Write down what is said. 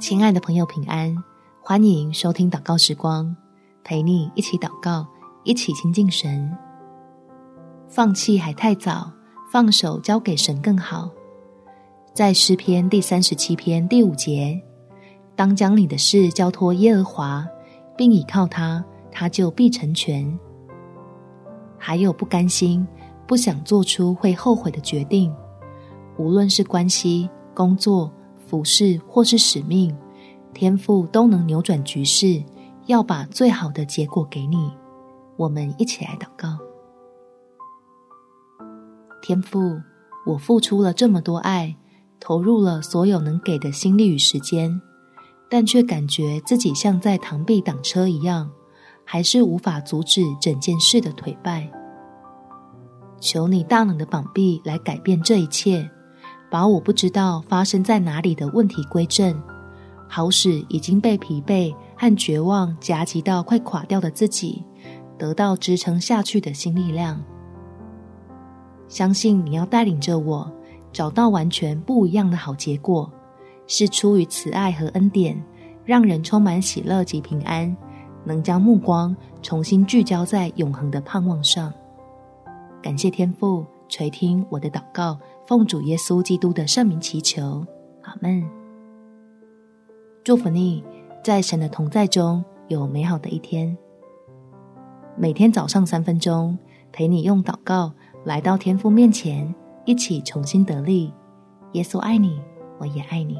亲爱的朋友，平安！欢迎收听祷告时光，陪你一起祷告，一起亲近神。放弃还太早，放手交给神更好。在诗篇第三十七篇第五节，当将你的事交托耶和华，并倚靠他，他就必成全。还有不甘心，不想做出会后悔的决定，无论是关系、工作。服事或是使命，天父都能扭转局势，要把最好的结果给你。我们一起来祷告。天父，我付出了这么多爱，投入了所有能给的心力与时间，但却感觉自己像在螳臂挡车一样，还是无法阻止整件事的颓败。求你大能的膀臂来改变这一切。把我不知道发生在哪里的问题归正，好使已经被疲惫和绝望夹击到快垮掉的自己，得到支撑下去的新力量。相信你要带领着我，找到完全不一样的好结果，是出于慈爱和恩典，让人充满喜乐及平安，能将目光重新聚焦在永恒的盼望上。感谢天父垂听我的祷告。奉主耶稣基督的圣名祈求，阿门。祝福你，在神的同在中有美好的一天。每天早上三分钟，陪你用祷告来到天父面前，一起重新得力。耶稣爱你，我也爱你。